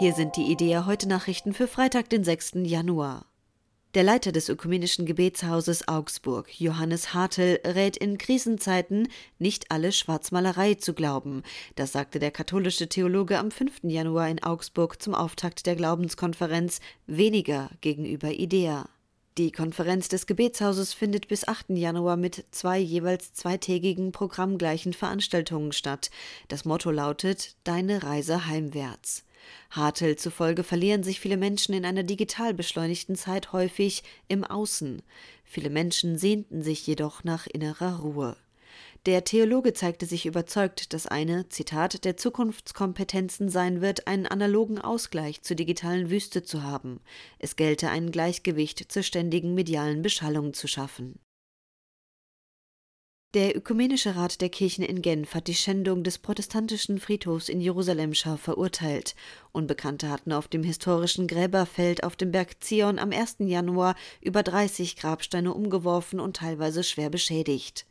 Hier sind die Idea heute Nachrichten für Freitag, den 6. Januar. Der Leiter des Ökumenischen Gebetshauses Augsburg, Johannes Hartl, rät in Krisenzeiten, nicht alle Schwarzmalerei zu glauben. Das sagte der katholische Theologe am 5. Januar in Augsburg zum Auftakt der Glaubenskonferenz Weniger gegenüber Idea. Die Konferenz des Gebetshauses findet bis 8. Januar mit zwei jeweils zweitägigen programmgleichen Veranstaltungen statt. Das Motto lautet Deine Reise heimwärts. Hartel zufolge verlieren sich viele Menschen in einer digital beschleunigten Zeit häufig im Außen. Viele Menschen sehnten sich jedoch nach innerer Ruhe. Der Theologe zeigte sich überzeugt, dass eine, Zitat, der Zukunftskompetenzen sein wird, einen analogen Ausgleich zur digitalen Wüste zu haben. Es gelte ein Gleichgewicht zur ständigen medialen Beschallung zu schaffen. Der Ökumenische Rat der Kirchen in Genf hat die Schändung des protestantischen Friedhofs in Jerusalem scharf verurteilt. Unbekannte hatten auf dem historischen Gräberfeld auf dem Berg Zion am 1. Januar über 30 Grabsteine umgeworfen und teilweise schwer beschädigt.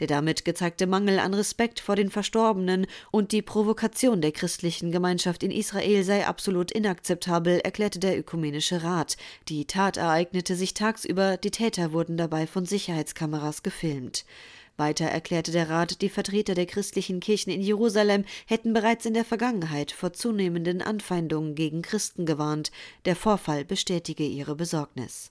Der damit gezeigte Mangel an Respekt vor den Verstorbenen und die Provokation der christlichen Gemeinschaft in Israel sei absolut inakzeptabel, erklärte der Ökumenische Rat. Die Tat ereignete sich tagsüber, die Täter wurden dabei von Sicherheitskameras gefilmt. Weiter erklärte der Rat, die Vertreter der christlichen Kirchen in Jerusalem hätten bereits in der Vergangenheit vor zunehmenden Anfeindungen gegen Christen gewarnt. Der Vorfall bestätige ihre Besorgnis.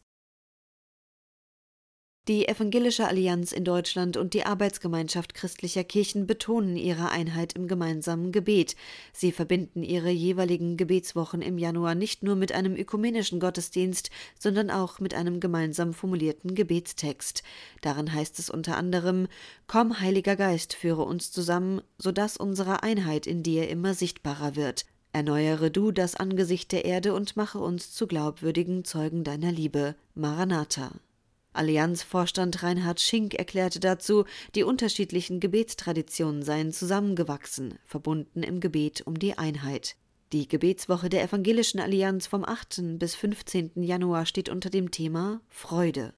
Die Evangelische Allianz in Deutschland und die Arbeitsgemeinschaft christlicher Kirchen betonen ihre Einheit im gemeinsamen Gebet. Sie verbinden ihre jeweiligen Gebetswochen im Januar nicht nur mit einem ökumenischen Gottesdienst, sondern auch mit einem gemeinsam formulierten Gebetstext. Darin heißt es unter anderem Komm, Heiliger Geist, führe uns zusammen, so dass unsere Einheit in dir immer sichtbarer wird. Erneuere du das Angesicht der Erde und mache uns zu glaubwürdigen Zeugen deiner Liebe. Maranatha. Allianzvorstand Reinhard Schink erklärte dazu, die unterschiedlichen Gebetstraditionen seien zusammengewachsen, verbunden im Gebet um die Einheit. Die Gebetswoche der Evangelischen Allianz vom 8. bis 15. Januar steht unter dem Thema Freude.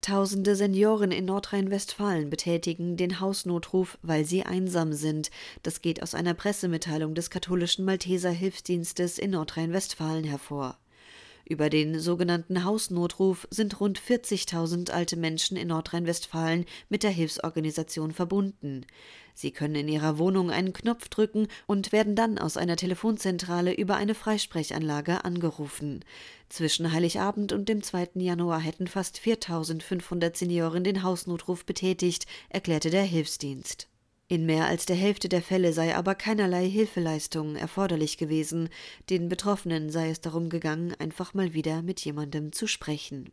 Tausende Senioren in Nordrhein-Westfalen betätigen den Hausnotruf, weil sie einsam sind. Das geht aus einer Pressemitteilung des katholischen Malteser Hilfsdienstes in Nordrhein-Westfalen hervor. Über den sogenannten Hausnotruf sind rund 40.000 alte Menschen in Nordrhein-Westfalen mit der Hilfsorganisation verbunden. Sie können in ihrer Wohnung einen Knopf drücken und werden dann aus einer Telefonzentrale über eine Freisprechanlage angerufen. Zwischen Heiligabend und dem 2. Januar hätten fast 4.500 Senioren den Hausnotruf betätigt, erklärte der Hilfsdienst. In mehr als der Hälfte der Fälle sei aber keinerlei Hilfeleistung erforderlich gewesen, den Betroffenen sei es darum gegangen, einfach mal wieder mit jemandem zu sprechen.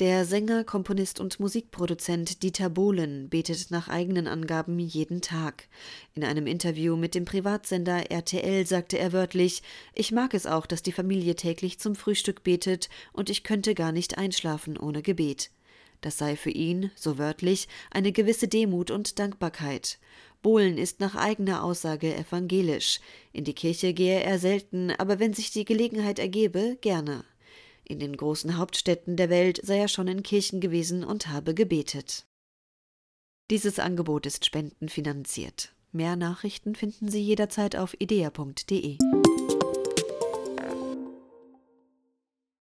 Der Sänger, Komponist und Musikproduzent Dieter Bohlen betet nach eigenen Angaben jeden Tag. In einem Interview mit dem Privatsender RTL sagte er wörtlich: Ich mag es auch, dass die Familie täglich zum Frühstück betet und ich könnte gar nicht einschlafen ohne Gebet. Das sei für ihn, so wörtlich, eine gewisse Demut und Dankbarkeit. Bohlen ist nach eigener Aussage evangelisch. In die Kirche gehe er selten, aber wenn sich die Gelegenheit ergebe, gerne. In den großen Hauptstädten der Welt sei er schon in Kirchen gewesen und habe gebetet. Dieses Angebot ist spendenfinanziert. Mehr Nachrichten finden Sie jederzeit auf idea.de.